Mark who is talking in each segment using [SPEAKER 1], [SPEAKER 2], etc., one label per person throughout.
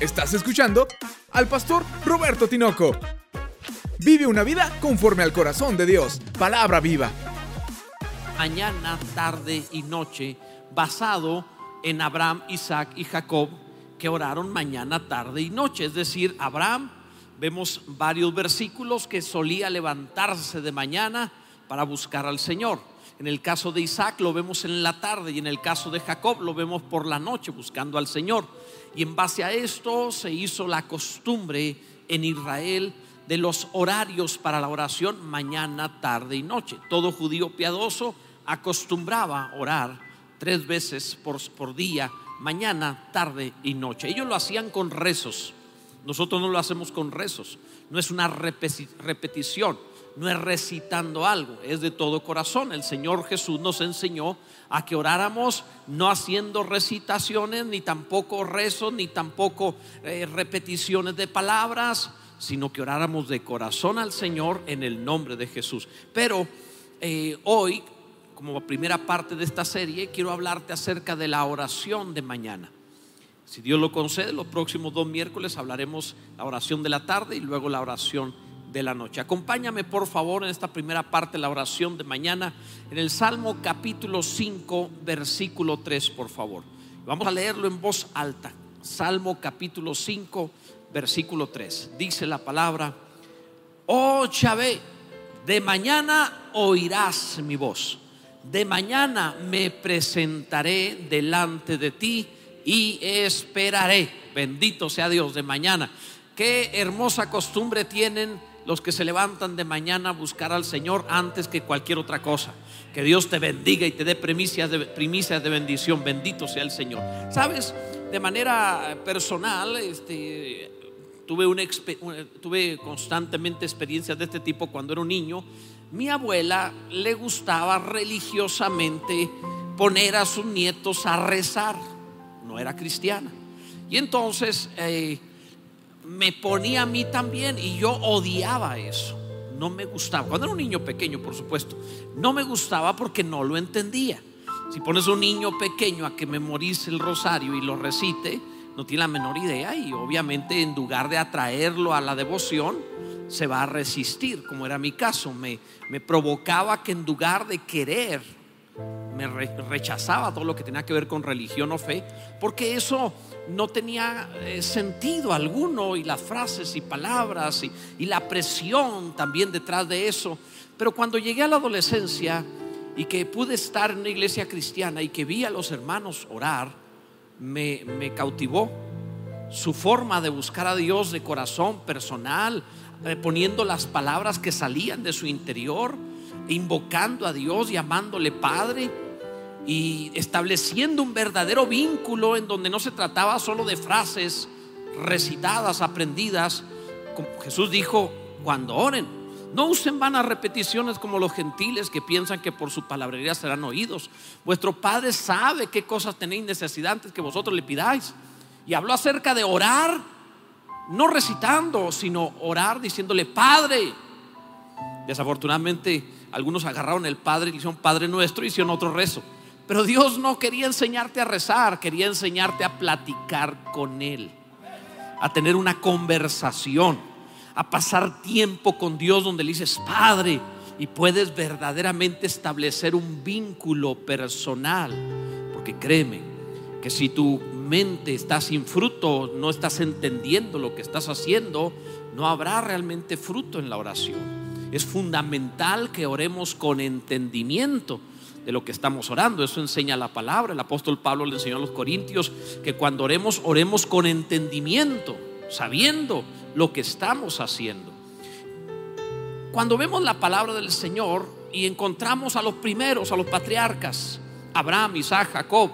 [SPEAKER 1] Estás escuchando al pastor Roberto Tinoco. Vive una vida conforme al corazón de Dios. Palabra viva.
[SPEAKER 2] Mañana, tarde y noche, basado en Abraham, Isaac y Jacob, que oraron mañana, tarde y noche. Es decir, Abraham, vemos varios versículos que solía levantarse de mañana para buscar al Señor. En el caso de Isaac lo vemos en la tarde y en el caso de Jacob lo vemos por la noche buscando al Señor. Y en base a esto se hizo la costumbre en Israel de los horarios para la oración mañana, tarde y noche. Todo judío piadoso acostumbraba orar tres veces por, por día, mañana, tarde y noche. Ellos lo hacían con rezos. Nosotros no lo hacemos con rezos. No es una repetición no es recitando algo, es de todo corazón. El Señor Jesús nos enseñó a que oráramos no haciendo recitaciones, ni tampoco rezos, ni tampoco eh, repeticiones de palabras, sino que oráramos de corazón al Señor en el nombre de Jesús. Pero eh, hoy, como primera parte de esta serie, quiero hablarte acerca de la oración de mañana. Si Dios lo concede, los próximos dos miércoles hablaremos la oración de la tarde y luego la oración de la noche. Acompáñame por favor en esta primera parte de la oración de mañana, en el Salmo capítulo 5, versículo 3, por favor. Vamos a leerlo en voz alta. Salmo capítulo 5, versículo 3. Dice la palabra, oh de mañana oirás mi voz. De mañana me presentaré delante de ti y esperaré. Bendito sea Dios de mañana. Qué hermosa costumbre tienen los que se levantan de mañana a buscar al Señor antes que cualquier otra cosa. Que Dios te bendiga y te dé primicias de, de bendición. Bendito sea el Señor. Sabes, de manera personal, este, tuve, tuve constantemente experiencias de este tipo cuando era un niño. Mi abuela le gustaba religiosamente poner a sus nietos a rezar. No era cristiana. Y entonces eh, me ponía a mí también y yo odiaba eso. No me gustaba. Cuando era un niño pequeño, por supuesto, no me gustaba porque no lo entendía. Si pones a un niño pequeño a que memorice el rosario y lo recite, no tiene la menor idea y obviamente en lugar de atraerlo a la devoción, se va a resistir, como era mi caso. Me, me provocaba que en lugar de querer, me rechazaba todo lo que tenía que ver con religión o fe, porque eso no tenía eh, sentido alguno y las frases y palabras y, la presión también detrás de eso. Pero cuando llegué a la adolescencia y que pude estar en una iglesia cristiana y que vi a los hermanos orar, me, cautivó su forma de buscar a Dios de corazón personal, eh, poniendo las palabras que salían de su interior, invocando a Dios, llamándole Padre y estableciendo un verdadero vínculo en donde no se trataba solo de frases recitadas, aprendidas. Jesús dijo, cuando oren, no usen vanas repeticiones como los gentiles que piensan que por su palabrería serán oídos. Vuestro Padre sabe qué cosas tenéis necesidad antes que vosotros le pidáis. Y habló acerca de orar, no recitando, sino orar diciéndole, Padre. Desafortunadamente, algunos agarraron el Padre y hicieron Padre nuestro y hicieron otro rezo. Pero Dios no quería enseñarte a rezar, quería enseñarte a platicar con Él, a tener una conversación, a pasar tiempo con Dios donde le dices, Padre, y puedes verdaderamente establecer un vínculo personal. Porque créeme que si tu mente está sin fruto, no estás entendiendo lo que estás haciendo, no habrá realmente fruto en la oración. Es fundamental que oremos con entendimiento de lo que estamos orando. Eso enseña la palabra. El apóstol Pablo le enseñó a los corintios que cuando oremos, oremos con entendimiento, sabiendo lo que estamos haciendo. Cuando vemos la palabra del Señor y encontramos a los primeros, a los patriarcas, Abraham, Isaac, Jacob,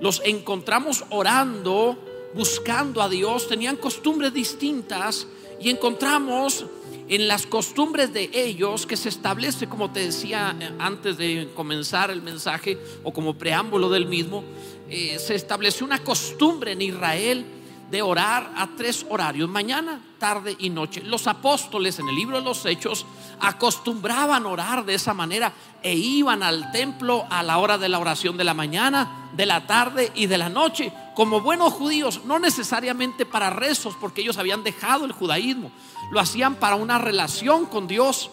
[SPEAKER 2] los encontramos orando, buscando a Dios, tenían costumbres distintas y encontramos en las costumbres de ellos que se establece, como te decía eh, antes de comenzar el mensaje o como preámbulo del mismo, eh, se estableció una costumbre en Israel de orar a tres horarios, mañana, tarde y noche. Los apóstoles en el libro de los Hechos acostumbraban orar de esa manera e iban al templo a la hora de la oración de la mañana, de la tarde y de la noche, como buenos judíos, no necesariamente para rezos, porque ellos habían dejado el judaísmo, lo hacían para una relación con Dios,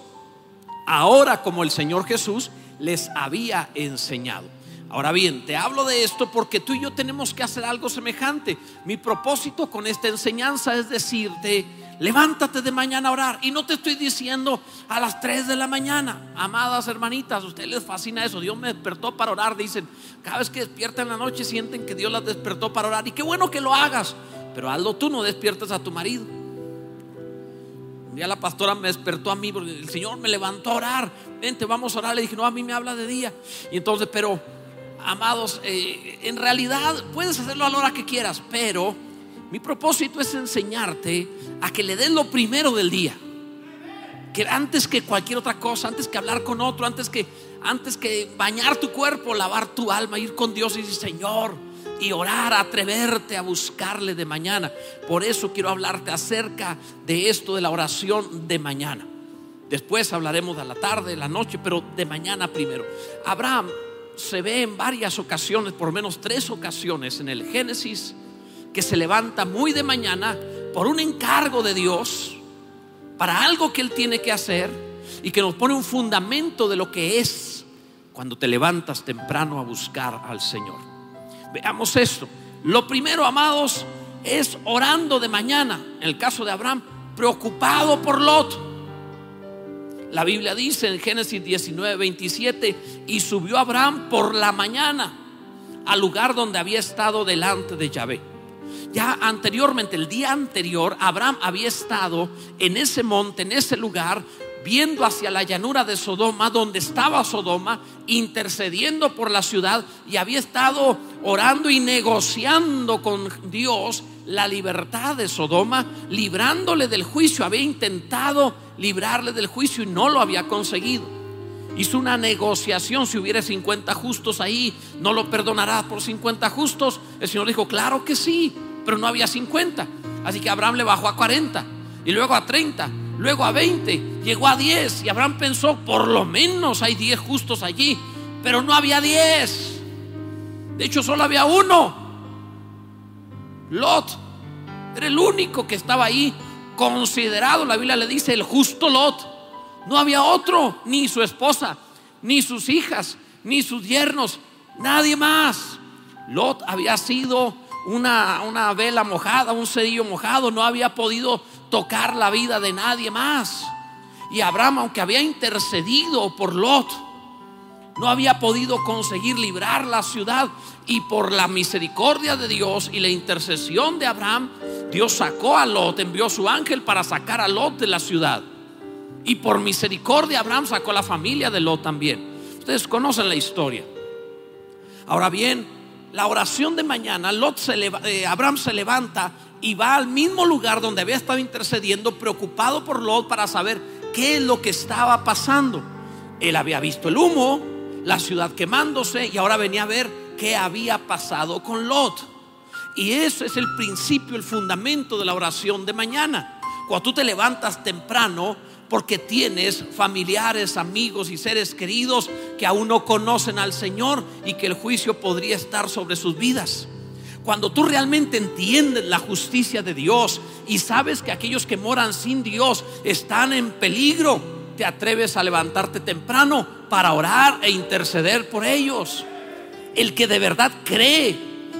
[SPEAKER 2] ahora como el Señor Jesús les había enseñado. Ahora bien, te hablo de esto porque tú y yo tenemos que hacer algo semejante. Mi propósito con esta enseñanza es decirte, levántate de mañana a orar. Y no te estoy diciendo a las 3 de la mañana, amadas hermanitas, a ustedes les fascina eso. Dios me despertó para orar. Dicen, cada vez que despiertan en la noche sienten que Dios las despertó para orar. Y qué bueno que lo hagas, pero hazlo tú, no despiertes a tu marido. Un día la pastora me despertó a mí, porque el Señor me levantó a orar. Vente, vamos a orar. Le dije, no, a mí me habla de día. Y entonces, pero amados, eh, en realidad puedes hacerlo a la hora que quieras, pero mi propósito es enseñarte a que le des lo primero del día. Que antes que cualquier otra cosa, antes que hablar con otro, antes que, antes que bañar tu cuerpo, lavar tu alma, ir con Dios y decir, Señor, y orar, atreverte a buscarle de mañana. Por eso quiero hablarte acerca de esto de la oración de mañana. Después hablaremos de la tarde, de la noche, pero de mañana primero. Abraham se ve en varias ocasiones, por menos tres ocasiones en el Génesis, que se levanta muy de mañana por un encargo de Dios para algo que Él tiene que hacer y que nos pone un fundamento de lo que es cuando te levantas temprano a buscar al Señor. Veamos esto. Lo primero, amados, es orando de mañana. En el caso de Abraham, preocupado por Lot. La Biblia dice en Génesis 19, 27, y subió Abraham por la mañana al lugar donde había estado delante de Yahvé. Ya anteriormente, el día anterior, Abraham había estado en ese monte, en ese lugar, viendo hacia la llanura de Sodoma, donde estaba Sodoma, intercediendo por la ciudad y había estado orando y negociando con Dios la libertad de Sodoma, librándole del juicio. Había intentado librarle del juicio y no lo había conseguido. Hizo una negociación, si hubiera 50 justos ahí, ¿no lo perdonará por 50 justos? El Señor dijo, claro que sí, pero no había 50. Así que Abraham le bajó a 40 y luego a 30, luego a 20, llegó a 10 y Abraham pensó, por lo menos hay 10 justos allí, pero no había 10. De hecho, solo había uno. Lot era el único que estaba ahí considerado, la Biblia le dice, el justo Lot. No había otro, ni su esposa, ni sus hijas, ni sus yernos, nadie más. Lot había sido una, una vela mojada, un cedillo mojado, no había podido tocar la vida de nadie más. Y Abraham, aunque había intercedido por Lot, no había podido conseguir librar la ciudad. Y por la misericordia de Dios y la intercesión de Abraham, Dios sacó a Lot, envió su ángel para sacar a Lot de la ciudad. Y por misericordia Abraham sacó a la familia de Lot también. Ustedes conocen la historia. Ahora bien, la oración de mañana, Lot se eh, Abraham se levanta y va al mismo lugar donde había estado intercediendo, preocupado por Lot para saber qué es lo que estaba pasando. Él había visto el humo, la ciudad quemándose y ahora venía a ver qué había pasado con Lot. Y eso es el principio, el fundamento de la oración de mañana. Cuando tú te levantas temprano porque tienes familiares, amigos y seres queridos que aún no conocen al Señor y que el juicio podría estar sobre sus vidas. Cuando tú realmente entiendes la justicia de Dios y sabes que aquellos que moran sin Dios están en peligro, te atreves a levantarte temprano para orar e interceder por ellos. El que de verdad cree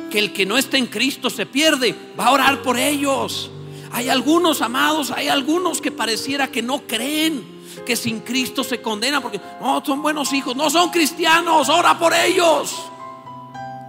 [SPEAKER 2] que el que no está en Cristo se pierde, va a orar por ellos. Hay algunos amados, hay algunos que pareciera que no creen que sin Cristo se condenan porque no son buenos hijos, no son cristianos, ora por ellos.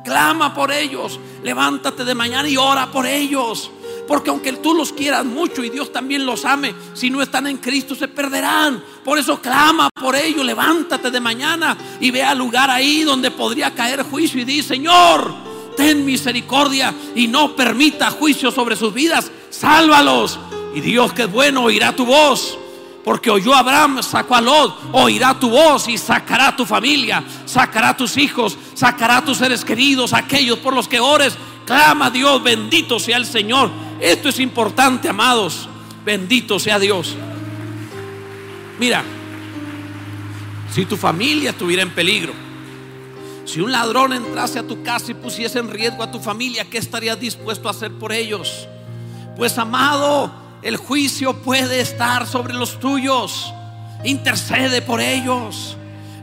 [SPEAKER 2] Clama por ellos, levántate de mañana y ora por ellos. Porque aunque tú los quieras mucho y Dios también los ame, si no están en Cristo se perderán. Por eso clama por ellos, levántate de mañana y ve al lugar ahí donde podría caer juicio y di, Señor, ten misericordia y no permita juicio sobre sus vidas, sálvalos. Y Dios que es bueno oirá tu voz. Porque oyó Abraham, sacó a Lot, oirá tu voz y sacará tu familia, sacará tus hijos, sacará tus seres queridos, aquellos por los que ores. Clama a Dios, bendito sea el Señor. Esto es importante, amados. Bendito sea Dios. Mira, Si tu familia estuviera en peligro, si un ladrón entrase a tu casa y pusiese en riesgo a tu familia, ¿qué estarías dispuesto a hacer por ellos? Pues amado, el juicio puede estar sobre los tuyos. Intercede por ellos.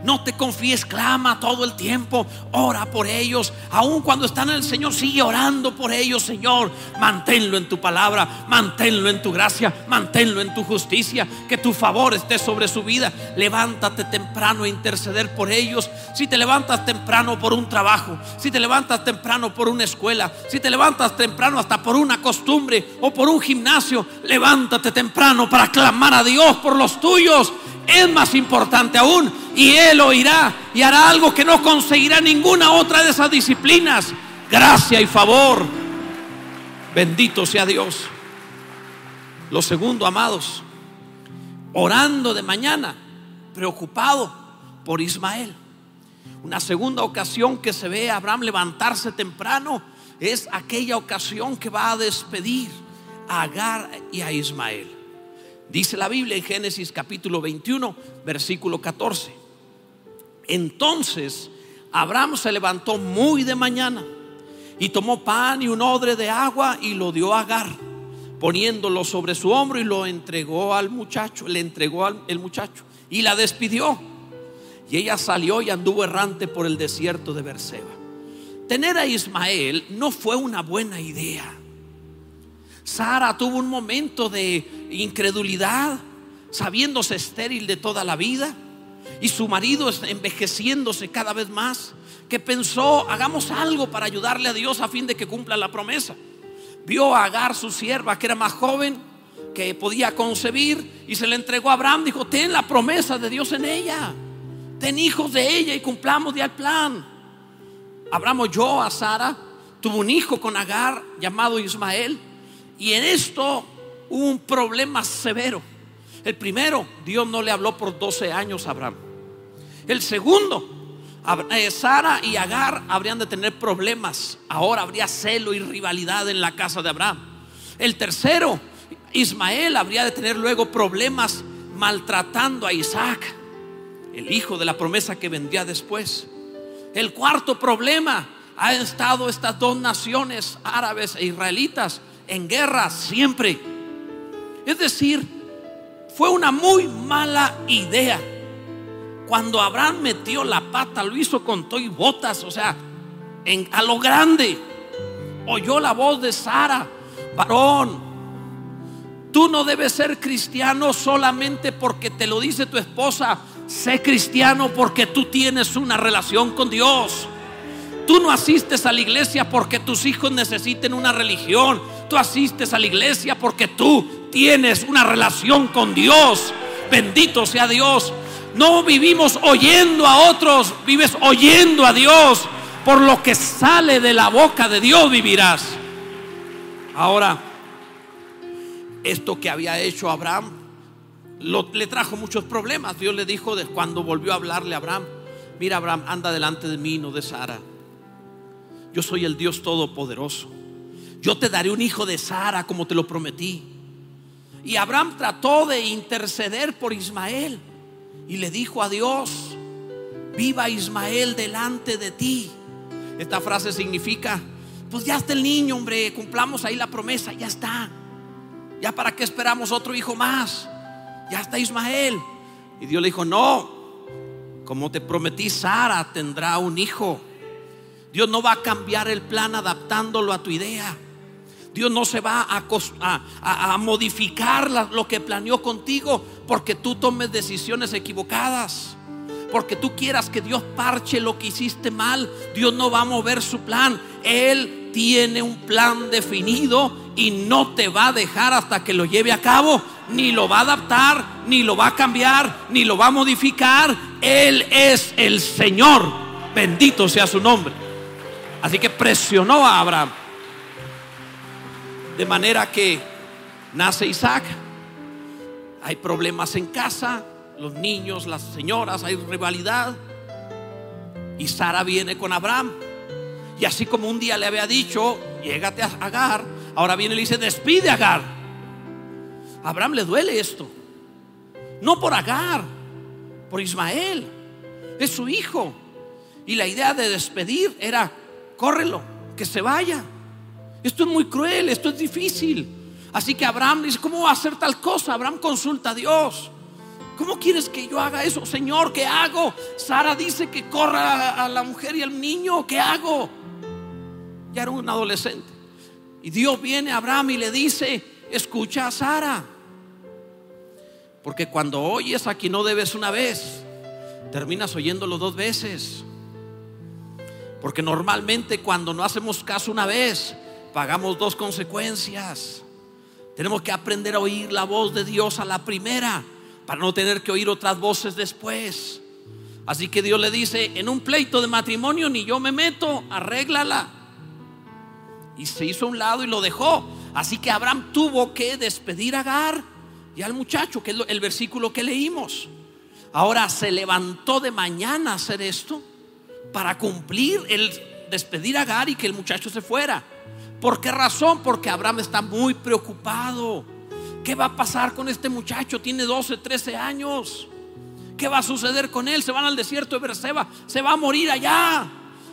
[SPEAKER 2] No te confíes, clama todo el tiempo, ora por ellos. Aun cuando están en el Señor, sigue orando por ellos, Señor. Manténlo en tu palabra, manténlo en tu gracia, manténlo en tu justicia. Que tu favor esté sobre su vida. Levántate temprano a interceder por ellos. Si te levantas temprano por un trabajo, si te levantas temprano por una escuela, si te levantas temprano hasta por una costumbre o por un gimnasio, levántate temprano para clamar a Dios por los tuyos es más importante aún. Y Él oirá y hará algo que no conseguirá ninguna otra de esas disciplinas. Gracia y favor. Bendito sea Dios. Lo segundo, amados, orando de mañana, preocupado por Ismael. Una segunda ocasión que se ve a Abraham levantarse temprano es aquella ocasión que va a despedir a Agar y a Ismael. Dice la Biblia en Génesis capítulo 21, versículo 14. Entonces Abraham se levantó muy de mañana y tomó pan y un odre de agua y lo dio a Agar, poniéndolo sobre su hombro y lo entregó al muchacho, le entregó al el muchacho y la despidió. Y ella salió y anduvo errante por el desierto de Berseba. Tener a Ismael no fue una buena idea. Sara tuvo un momento de incredulidad, sabiéndose estéril de toda la vida, y su marido envejeciéndose cada vez más, que pensó, hagamos algo para ayudarle a Dios a fin de que cumpla la promesa. Vio a Agar, su sierva, que era más joven, que podía concebir, y se le entregó a Abraham, dijo, ten la promesa de Dios en ella, ten hijos de ella y cumplamos ya el plan. Abraham oyó a Sara, tuvo un hijo con Agar llamado Ismael, y en esto hubo un problema severo. El primero, Dios no le habló por 12 años a Abraham. El segundo, eh, Sara y Agar habrían de tener problemas. Ahora habría celo y rivalidad en la casa de Abraham. El tercero, Ismael habría de tener luego problemas maltratando a Isaac, el hijo de la promesa que vendría después. El cuarto problema, ha estado estas dos naciones árabes e israelitas en guerra siempre. Es decir, fue una muy mala idea. Cuando Abraham metió la pata, lo hizo con todo y botas, o sea, en, a lo grande. Oyó la voz de Sara, varón, tú no debes ser cristiano solamente porque te lo dice tu esposa. Sé cristiano porque tú tienes una relación con Dios. Tú no asistes a la iglesia porque tus hijos necesiten una religión. Tú asistes a la iglesia porque tú tienes una relación con Dios. Bendito sea Dios. No vivimos oyendo a otros, vives oyendo a Dios. Por lo que sale de la boca de Dios vivirás. Ahora, esto que había hecho Abraham le trajo muchos problemas. Dios le dijo de cuando volvió a hablarle a Abraham, mira Abraham, anda delante de mí, no de Sara. Yo soy el Dios Todopoderoso. Yo te daré un hijo de Sara como te lo prometí. Y Abraham trató de interceder por Ismael y le dijo a Dios, viva Ismael delante de ti. Esta frase significa, pues ya está el niño, hombre, cumplamos ahí la promesa, ya está. Ya para qué esperamos otro hijo más. Ya está Ismael. Y Dios le dijo, no, como te prometí, Sara tendrá un hijo. Dios no va a cambiar el plan adaptándolo a tu idea. Dios no se va a, modificar lo que planeó contigo porque tú tomes decisiones equivocadas. Porque tú quieras que Dios parche lo que hiciste mal. Dios no va a mover su plan. Él tiene un plan definido y no te va a dejar hasta que lo lleve a cabo. Ni lo va a adaptar, ni lo va a cambiar, ni lo va a modificar. Él es el Señor. Bendito sea su nombre. Así que presionó a Abraham. De manera que nace Isaac. Hay problemas en casa, los niños, las señoras, hay rivalidad. Y Sara viene con Abraham. Y así como un día le había dicho, llégate a Agar, ahora viene y le dice, despide a Agar. A Abraham le duele esto. No por Agar, por Ismael. es su hijo. Y la idea de despedir era, córrelo, que se vaya. Esto es muy cruel, esto es difícil. Así que Abraham dice, ¿cómo va a hacer tal cosa? Abraham consulta a Dios. ¿Cómo quieres que yo haga eso? Señor, ¿qué hago? Sara dice que corra a la mujer y al niño. ¿Qué hago? Ya era un adolescente. Y Dios viene a Abraham y le dice, escucha a Sara. Porque cuando oyes a quien no debes una vez, terminas oyéndolo dos veces. Porque normalmente cuando no hacemos caso una vez, pagamos dos consecuencias. Tenemos que aprender a oír la voz de Dios a la primera para no tener que oír otras voces después. Así que Dios le dice, en un pleito de matrimonio ni yo me meto, arréglala. Y se hizo a un lado y lo dejó. Así que Abraham tuvo que despedir a Agar y al muchacho, que es el versículo que leímos. Ahora se levantó de mañana a hacer esto para cumplir el despedir a Agar y que el muchacho se fuera. ¿Por qué razón? Porque Abraham está muy preocupado. ¿Qué va a pasar con este muchacho? Tiene 12, 13 años. ¿Qué va a suceder con él? Se van al desierto de Berseba. Se va a morir allá.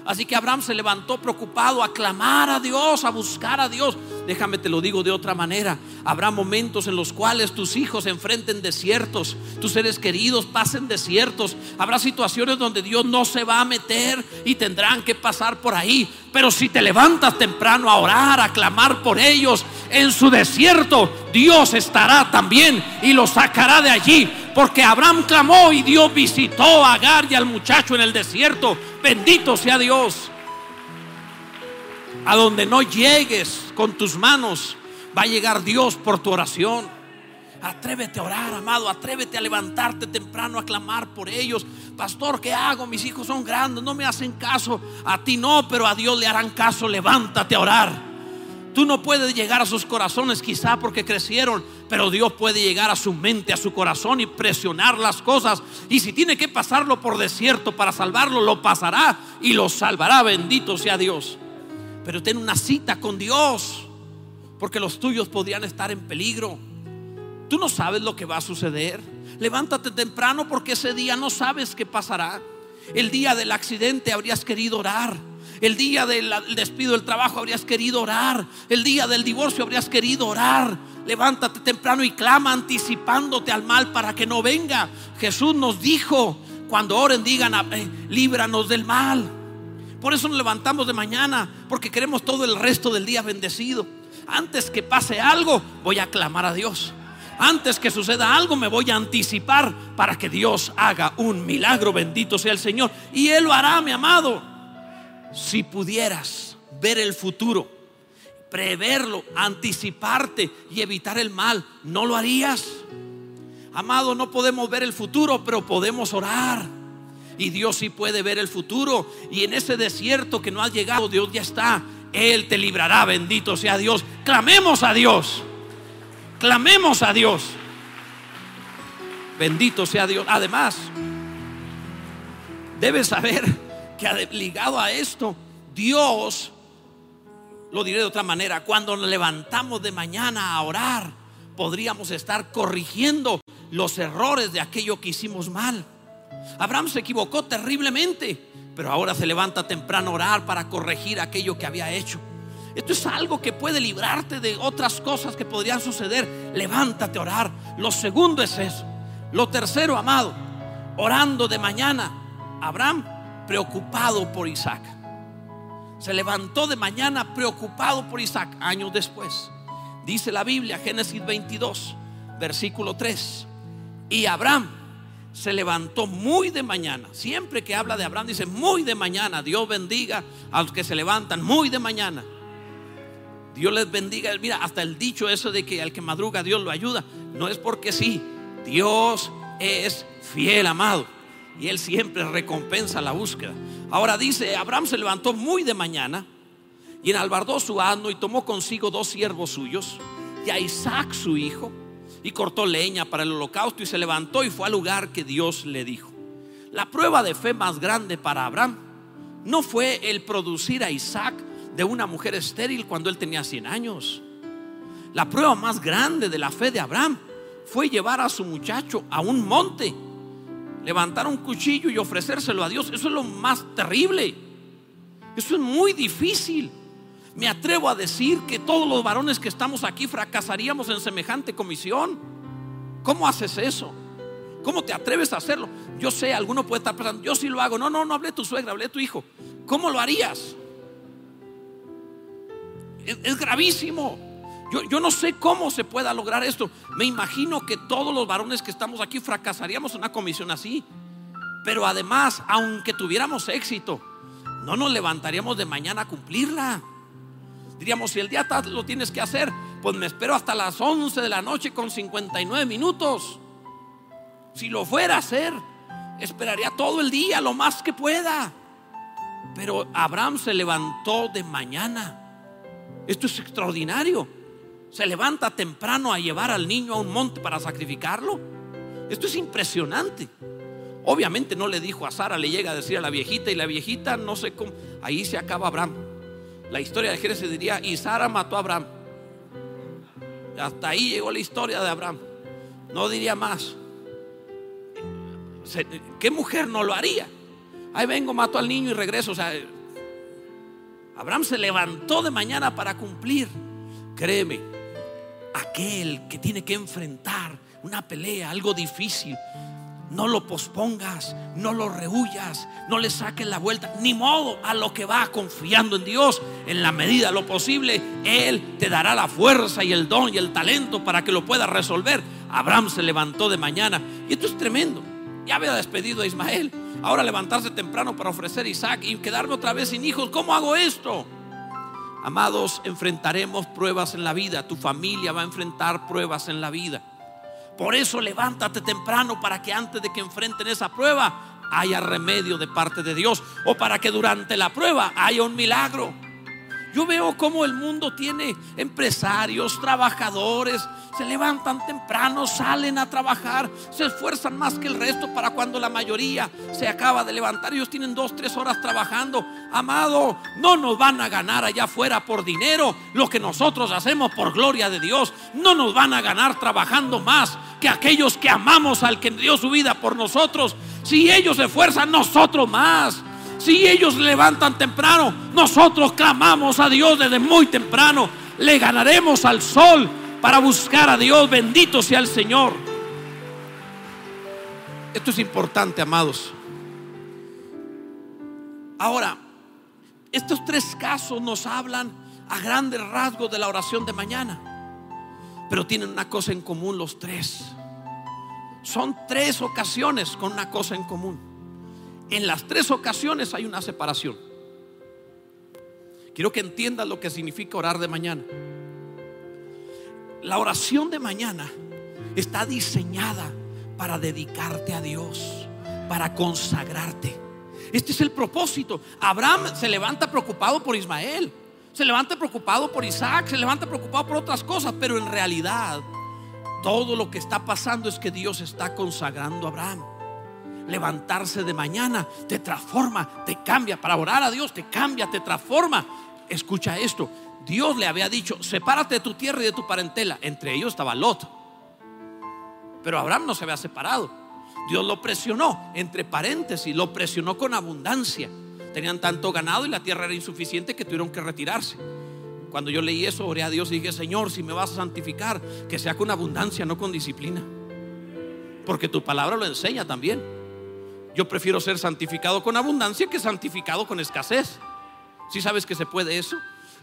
[SPEAKER 2] Así que Abraham se levantó preocupado a clamar a Dios, a buscar a Dios. Déjame te lo digo de otra manera. Habrá momentos en los cuales tus hijos enfrenten desiertos, tus seres queridos pasen desiertos. Habrá situaciones donde Dios no se va a meter y tendrán que pasar por ahí. Pero si te levantas temprano a orar, a clamar por ellos en su desierto, Dios estará también y los sacará de allí. Porque Abraham clamó y Dios visitó a Agar y al muchacho en el desierto. Bendito sea Dios. A donde no llegues con tus manos, va a llegar Dios por tu oración. Atrévete a orar, amado. Atrévete a levantarte temprano a clamar por ellos. Pastor, ¿qué hago? Mis hijos son grandes, no me hacen caso. A ti no, pero a Dios le harán caso. Levántate a orar. Tú no puedes llegar a sus corazones quizá porque crecieron, pero Dios puede llegar a su mente, a su corazón y presionar las cosas. Y si tiene que pasarlo por desierto para salvarlo, lo pasará y lo salvará. Bendito sea Dios. Pero ten una cita con Dios, porque los tuyos podrían estar en peligro. Tú no sabes lo que va a suceder. Levántate temprano porque ese día no sabes qué pasará. El día del accidente habrías querido orar. El día del despido del trabajo habrías querido orar. El día del divorcio habrías querido orar. Levántate temprano y clama anticipándote al mal para que no venga. Jesús nos dijo, cuando oren digan, eh, líbranos del mal. Por eso nos levantamos de mañana, porque queremos todo el resto del día bendecido. Antes que pase algo, voy a clamar a Dios. Antes que suceda algo, me voy a anticipar para que Dios haga un milagro. Bendito sea el Señor. Y Él lo hará, mi amado si pudieras ver el futuro, preverlo, anticiparte y evitar el mal, ¿no lo harías? Amado, no podemos ver el futuro, pero podemos orar. Y Dios sí puede ver el futuro. Y en ese desierto que no ha llegado, Dios ya está. Él te librará, bendito sea Dios. Clamemos a Dios. Clamemos a Dios. Bendito sea Dios. Además, debes saber que ligado a esto, Dios, lo diré de otra manera, cuando nos levantamos de mañana a orar, podríamos estar corrigiendo los errores de aquello que hicimos mal. Abraham se equivocó terriblemente, pero ahora se levanta temprano a orar para corregir aquello que había hecho. Esto es algo que puede librarte de otras cosas que podrían suceder. Levántate a orar. Lo segundo es eso. Lo tercero, amado, orando de mañana. Abraham preocupado por Isaac. Se levantó de mañana preocupado por Isaac años después. Dice la Biblia, Génesis 22, versículo 3. Y Abraham se levantó muy de mañana. Siempre que habla de Abraham dice muy de mañana. Dios bendiga a los que se levantan muy de mañana. Dios les bendiga. Mira, hasta el dicho eso de que al que madruga Dios lo ayuda. No es porque sí. Dios es fiel, amado y él siempre recompensa la búsqueda. Ahora dice, Abraham se levantó muy de mañana y enalbardó su asno y tomó consigo dos siervos suyos y a Isaac su hijo y cortó leña para el holocausto y se levantó y fue al lugar que Dios le dijo. La prueba de fe más grande para Abraham no fue el producir a Isaac de una mujer estéril cuando él tenía 100 años. La prueba más grande de la fe de Abraham fue llevar a su muchacho a un monte levantar un cuchillo y ofrecérselo a Dios, eso es lo más terrible. Eso es muy difícil. Me atrevo a decir que todos los varones que estamos aquí fracasaríamos en semejante comisión. ¿Cómo haces eso? ¿Cómo te atreves a hacerlo? Yo sé, alguno puede estar pensando, yo sí lo hago. No, no, no hablé tu suegra, hablé tu hijo. ¿Cómo lo harías? Es, gravísimo. Yo, no sé cómo se pueda lograr esto. Me imagino que todos los varones que estamos aquí fracasaríamos en una comisión así. Pero además, aunque tuviéramos éxito, no nos levantaríamos de mañana a cumplirla. Diríamos, si el día lo tienes que hacer, pues me espero hasta las 11 de la noche con 59 minutos. Si lo fuera a hacer, esperaría todo el día, lo más que pueda. Pero Abraham se levantó de mañana. Esto es extraordinario. Se levanta temprano a llevar al niño a un monte para sacrificarlo. Esto es impresionante. Obviamente no le dijo a Sara, le llega a decir a la viejita y la viejita no sé cómo. Ahí se acaba Abraham. La historia de Jerez se diría, y Sara mató a Abraham. Hasta ahí llegó la historia de Abraham. No diría más. ¿Qué mujer no lo haría? Ahí vengo, mato al niño y regreso. O sea, Abraham se levantó de mañana para cumplir. Créeme, aquel que tiene que enfrentar una pelea, algo difícil, no lo pospongas, no lo rehuyas, no le saques la vuelta, ni modo a lo que va confiando en Dios. En la medida de lo posible, Él te dará la fuerza y el don y el talento para que lo puedas resolver. Abraham se levantó de mañana y esto es tremendo. Ya había despedido a Ismael. Ahora levantarse temprano para ofrecer a Isaac y quedarme otra vez sin hijos. ¿Cómo hago esto? Amados, enfrentaremos pruebas en la vida. Tu familia va a enfrentar pruebas en la vida. Por eso levántate temprano para que antes de que enfrenten esa prueba haya remedio de parte de Dios o para que durante la prueba haya un milagro. Yo veo cómo el mundo tiene empresarios, trabajadores, se levantan temprano, salen a trabajar, se esfuerzan más que el resto para cuando la mayoría se acaba de levantar. Ellos tienen dos, tres horas trabajando. Amado, no nos van a ganar allá afuera por dinero lo que nosotros hacemos por gloria de Dios. No nos van a ganar trabajando más que aquellos que amamos al que dio su vida por nosotros. Si ellos se esfuerzan, nosotros más. Si ellos levantan temprano, nosotros clamamos a Dios desde muy temprano. Le ganaremos al sol para buscar a Dios. Bendito sea el Señor. Esto es importante, amados. Ahora, estos tres casos nos hablan a grandes rasgos de la oración de mañana. Pero tienen una cosa en común los tres. Son tres ocasiones con una cosa en común. En las tres ocasiones hay una separación. Quiero que entiendas lo que significa orar de mañana. La oración de mañana está diseñada para dedicarte a Dios, para consagrarte. Este es el propósito. Abraham se levanta preocupado por Ismael, se levanta preocupado por Isaac, se levanta preocupado por otras cosas, pero en realidad todo lo que está pasando es que Dios está consagrando a Abraham levantarse de mañana te transforma, te cambia. Para orar a Dios te cambia, te transforma. Escucha esto. Dios le había dicho, sepárate de tu tierra y de tu parentela. Entre ellos estaba Lot. Pero Abraham no se había separado. Dios lo presionó, entre paréntesis, lo presionó con abundancia. Tenían tanto ganado y la tierra era insuficiente que tuvieron que retirarse. Cuando yo leí eso, oré a Dios y dije, Señor, si me vas a santificar, que sea con abundancia, no con disciplina. Porque tu palabra lo enseña también. Yo prefiero ser santificado con abundancia que santificado con escasez. Si sabes que se puede eso?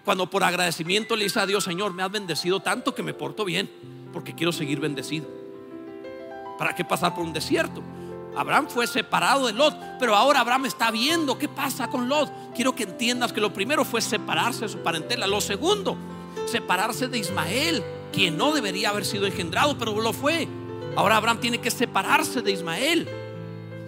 [SPEAKER 2] Cuando por agradecimiento le dice a Dios, Señor, me has bendecido tanto que me porto bien, porque quiero seguir bendecido. ¿Para qué pasar por un desierto? Abraham fue separado de Lot, pero ahora Abraham está viendo qué pasa con Lot. Quiero que entiendas que lo primero fue separarse de su parentela. Lo segundo, separarse de Ismael, quien no debería haber sido engendrado, pero lo fue. Ahora Abraham tiene que separarse de Ismael.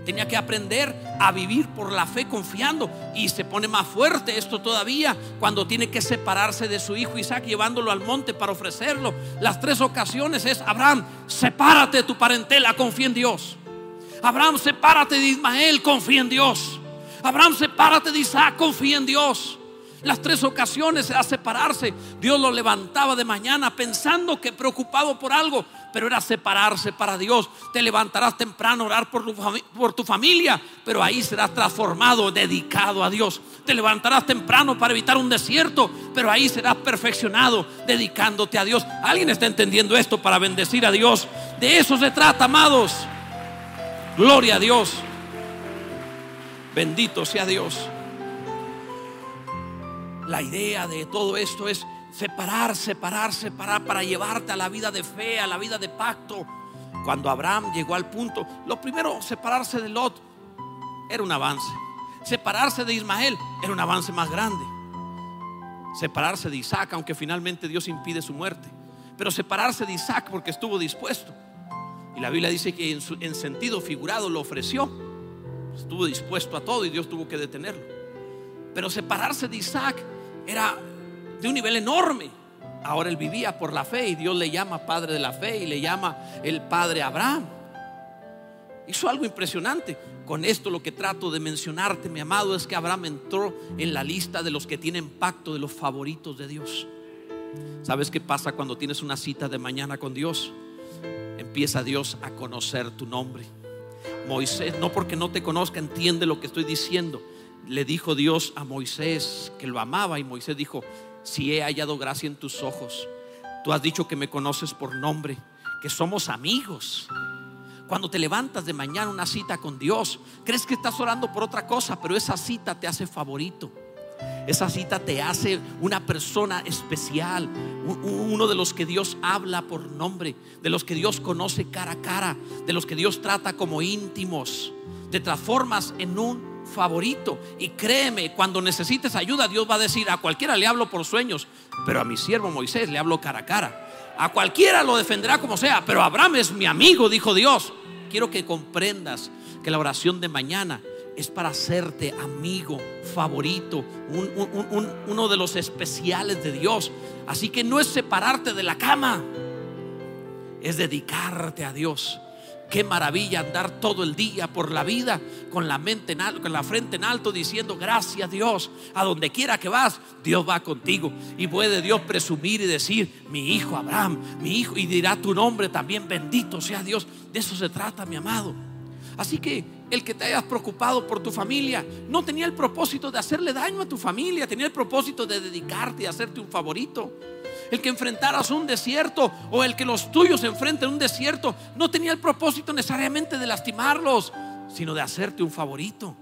[SPEAKER 2] Tenía que aprender a vivir por la fe confiando. Y se pone más fuerte esto todavía cuando tiene que separarse de su hijo Isaac llevándolo al monte para ofrecerlo. Las tres ocasiones es, Abraham, sepárate de tu parentela, confía en Dios. Abraham, sepárate de Ismael, confía en Dios. Abraham, sepárate de Isaac, confía en Dios. Las tres ocasiones era separarse. Dios lo levantaba de mañana pensando que preocupado por algo, pero era separarse para Dios. Te levantarás temprano a orar por tu, por tu familia, pero ahí serás transformado, dedicado a Dios. Te levantarás temprano para evitar un desierto, pero ahí serás perfeccionado, dedicándote a Dios. ¿Alguien está entendiendo esto para bendecir a Dios? De eso se trata, amados. Gloria a Dios. Bendito sea Dios. La idea de todo esto es separar, separar, separar para llevarte a la vida de fe, a la vida de pacto. Cuando Abraham llegó al punto, lo primero, separarse de Lot era un avance. Separarse de Ismael era un avance más grande. Separarse de Isaac, aunque finalmente Dios impide su muerte. Pero separarse de Isaac porque estuvo dispuesto. Y la Biblia dice que en, en sentido figurado lo ofreció. Estuvo dispuesto a todo y Dios tuvo que detenerlo. Pero separarse de Isaac era de un nivel enorme. Ahora él vivía por la fe y Dios le llama padre de la fe y le llama el padre Abraham. Hizo algo impresionante. Con esto lo que trato de mencionarte, mi amado, es que Abraham entró en la lista de los que tienen pacto de los favoritos de Dios. ¿Sabes qué pasa cuando tienes una cita de mañana con Dios? Empieza Dios a conocer tu nombre. Moisés, no porque no te conozca, entiende lo que estoy diciendo le dijo Dios a Moisés que lo amaba y Moisés dijo, si he hallado gracia en tus ojos, tú has dicho que me conoces por nombre, que somos amigos. Cuando te levantas de mañana una cita con Dios, crees que estás orando por otra cosa, pero esa cita te hace favorito. Esa cita te hace una persona especial, uno de los que Dios habla por nombre, de los que Dios conoce cara a cara, de los que Dios trata como íntimos. Te transformas en un favorito. Y créeme, cuando necesites ayuda, Dios va a decir, a cualquiera le hablo por sueños, pero a mi siervo Moisés le hablo cara a cara. A cualquiera lo defenderá como sea, pero Abraham es mi amigo, dijo Dios. Quiero que comprendas que la oración de mañana es para hacerte amigo, favorito, uno de los especiales de Dios. Así que no es separarte de la cama, es dedicarte a Dios. Qué maravilla andar todo el día por la vida con la mente en alto, con la frente en alto diciendo gracias Dios. A donde quiera que vas, Dios va contigo y puede Dios presumir y decir, mi hijo Abraham, mi hijo y dirá tu nombre también bendito sea Dios. De eso se trata, mi amado. Así que el que te hayas preocupado por tu familia no tenía el propósito de hacerle daño a tu familia, tenía el propósito de dedicarte y hacerte un favorito el que enfrentaras un desierto o el que los tuyos enfrenten un desierto, no tenía el propósito necesariamente de lastimarlos, sino de hacerte un favorito.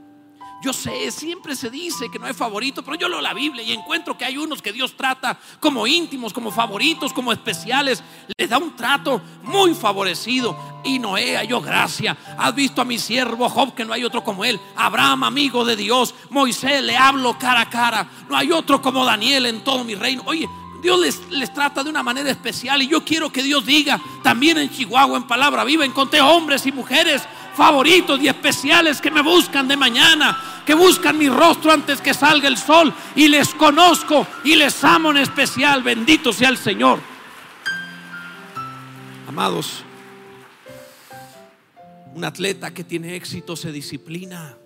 [SPEAKER 2] Yo sé, siempre se dice que no hay favorito, pero yo leo la Biblia y encuentro que hay unos que Dios trata como íntimos, como favoritos, como especiales. Les da un trato muy favorecido. Y Noé halló gracia. Has visto a mi siervo Job, que no hay otro como él. Abraham, amigo de Dios. Moisés, le hablo cara a cara. No hay otro como Daniel en todo mi reino. Oye, Dios les, trata de una manera especial y yo quiero que Dios diga, también en Chihuahua, en Palabra Viva, encontré hombres y mujeres favoritos y especiales que me buscan de mañana, que buscan mi rostro antes que salga el sol y les conozco y les amo en especial. Bendito sea el Señor. Amados, un atleta que tiene éxito se disciplina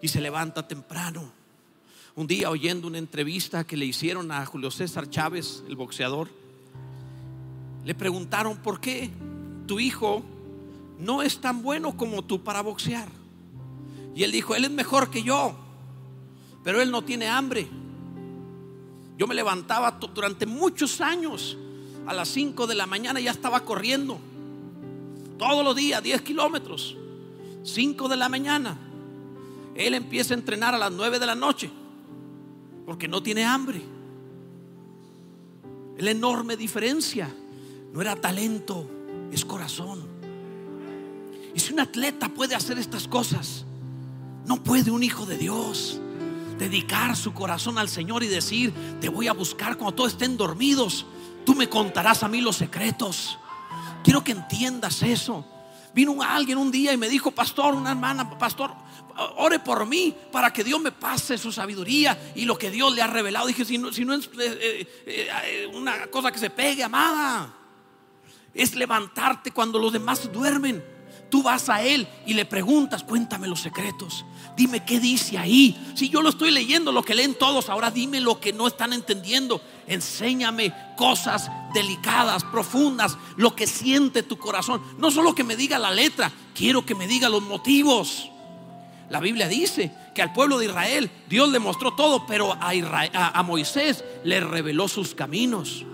[SPEAKER 2] y se levanta temprano un día oyendo una entrevista que le hicieron a Julio César Chávez, el boxeador, le preguntaron por qué tu hijo no es tan bueno como tú para boxear. Y él dijo, él es mejor que yo, pero él no tiene hambre. Yo me levantaba durante muchos años a las 5 de la mañana ya estaba corriendo. Todos los días, 10 kilómetros. 5 de la mañana. Él empieza a entrenar a las 9 de la noche porque no tiene hambre. La enorme diferencia. No era talento, es corazón. Y si un atleta puede hacer estas cosas, no puede un hijo de Dios dedicar su corazón al Señor y decir, te voy a buscar cuando todos estén dormidos. Tú me contarás a mí los secretos. Quiero que entiendas eso. Vino alguien un día y me dijo, pastor, una hermana, pastor, ore por mí para que Dios me pase su sabiduría y lo que Dios le ha revelado. Dije, si no, si no es eh, eh, eh, una cosa que se pegue, amada, es levantarte cuando los demás duermen. Tú vas a Él y le preguntas, cuéntame los secretos. Dime qué dice ahí. Si yo lo estoy leyendo, lo que leen todos, ahora dime lo que no están entendiendo. Enséñame cosas delicadas, profundas, lo que siente tu corazón. No solo que me diga la letra, quiero que me diga los motivos. La Biblia dice que al pueblo de Israel Dios le mostró todo, pero a, a, Moisés le reveló sus caminos.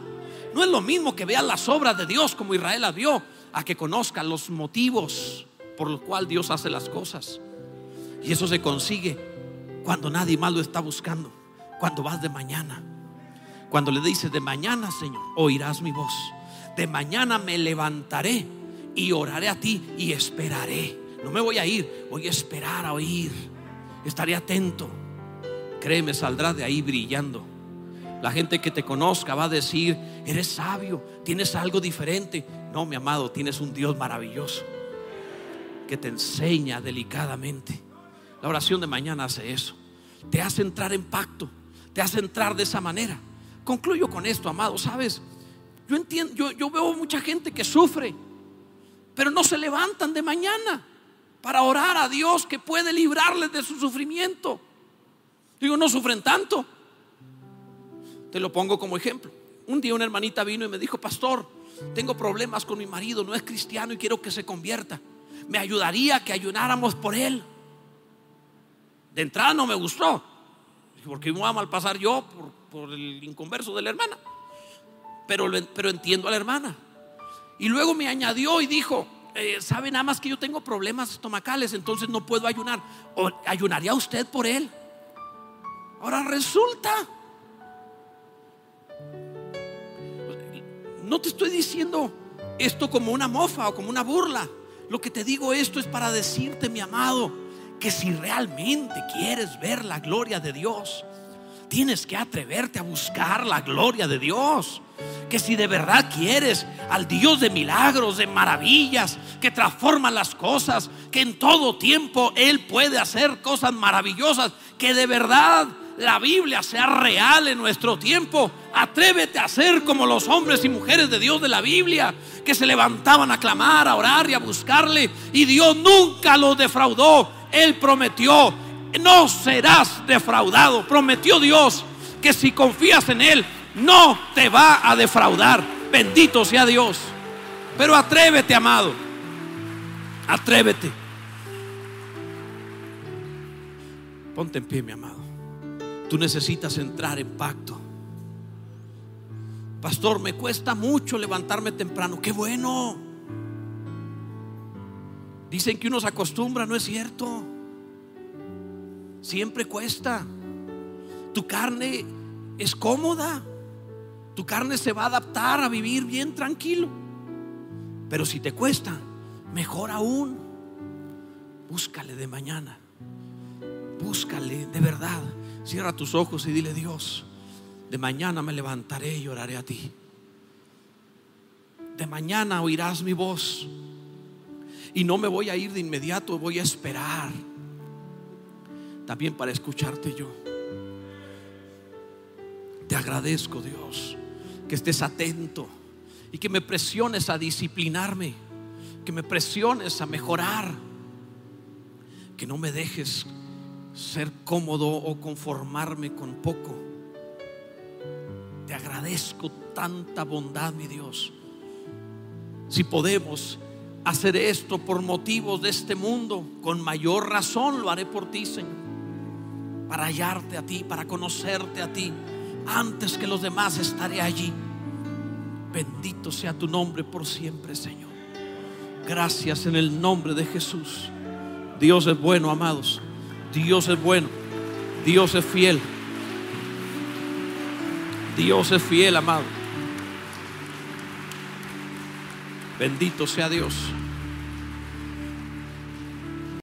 [SPEAKER 2] No es lo mismo que vea las obras de Dios como Israel las vio, a que conozca los motivos por los cuales Dios hace las cosas. Y eso se consigue cuando nadie más lo está buscando, cuando vas de mañana. Cuando le dices de mañana, Señor, oirás mi voz. De mañana me levantaré y oraré a ti y esperaré. No me voy a ir, voy a esperar a oír. Estaré atento. Créeme, saldrás de ahí brillando. La gente que te conozca va a decir, eres sabio, tienes algo diferente. No, mi amado, tienes un Dios maravilloso que te enseña delicadamente. La oración de mañana hace eso. Te hace entrar en pacto, te hace entrar de esa manera. Concluyo con esto, amado, ¿sabes? Yo entiendo, yo, yo veo mucha gente que sufre, pero no se levantan de mañana para orar a Dios que puede librarles de su sufrimiento. Digo, no sufren tanto. Te lo pongo como ejemplo. Un día una hermanita vino y me dijo, pastor, tengo problemas con mi marido, no es cristiano y quiero que se convierta. Me ayudaría que ayunáramos por él. De entrada no me gustó, porque me voy a malpasar yo por, el inconverso de la hermana. Pero, pero entiendo a la hermana. Y luego me añadió y dijo, eh, sabe nada más que yo tengo problemas estomacales, entonces no puedo ayunar. ¿O ¿Ayunaría usted por él? Ahora resulta No te estoy diciendo esto como una mofa o como una burla. Lo que te digo esto es para decirte, mi amado, que si realmente quieres ver la gloria de Dios, tienes que atreverte a buscar la gloria de Dios. Que si de verdad quieres al Dios de milagros, de maravillas, que transforma las cosas, que en todo tiempo Él puede hacer cosas maravillosas, que de verdad la Biblia sea real en nuestro tiempo, atrévete a ser como los hombres y mujeres de Dios de la Biblia, que se levantaban a clamar, a orar y a buscarle. Y Dios nunca los defraudó. Él prometió, no serás defraudado. Prometió Dios que si confías en Él, no te va a defraudar. Bendito sea Dios. Pero atrévete, amado. Atrévete. Ponte en pie, mi amado. Tú necesitas entrar en pacto. Pastor, me cuesta mucho levantarme temprano. Qué bueno. Dicen que uno se acostumbra, no es cierto. Siempre cuesta. Tu carne es cómoda. Tu carne se va a adaptar a vivir bien tranquilo. Pero si te cuesta, mejor aún. Búscale de mañana. Búscale de verdad. Cierra tus ojos y dile, Dios, de mañana me levantaré y oraré a ti. De mañana oirás mi voz. Y no me voy a ir de inmediato, voy a esperar. También para escucharte yo. Te agradezco, Dios, que estés atento y que me presiones a disciplinarme, que me presiones a mejorar, que no me dejes ser cómodo o conformarme con poco. Te agradezco tanta bondad, mi Dios. Si podemos hacer esto por motivos de este mundo, con mayor razón lo haré por ti, Señor. Para hallarte a ti, para conocerte a ti. Antes que los demás estaré allí. Bendito sea tu nombre por siempre, Señor. Gracias en el nombre de Jesús. Dios es bueno, amados. Dios es bueno. Dios es fiel. Dios es fiel, amado. Bendito sea Dios.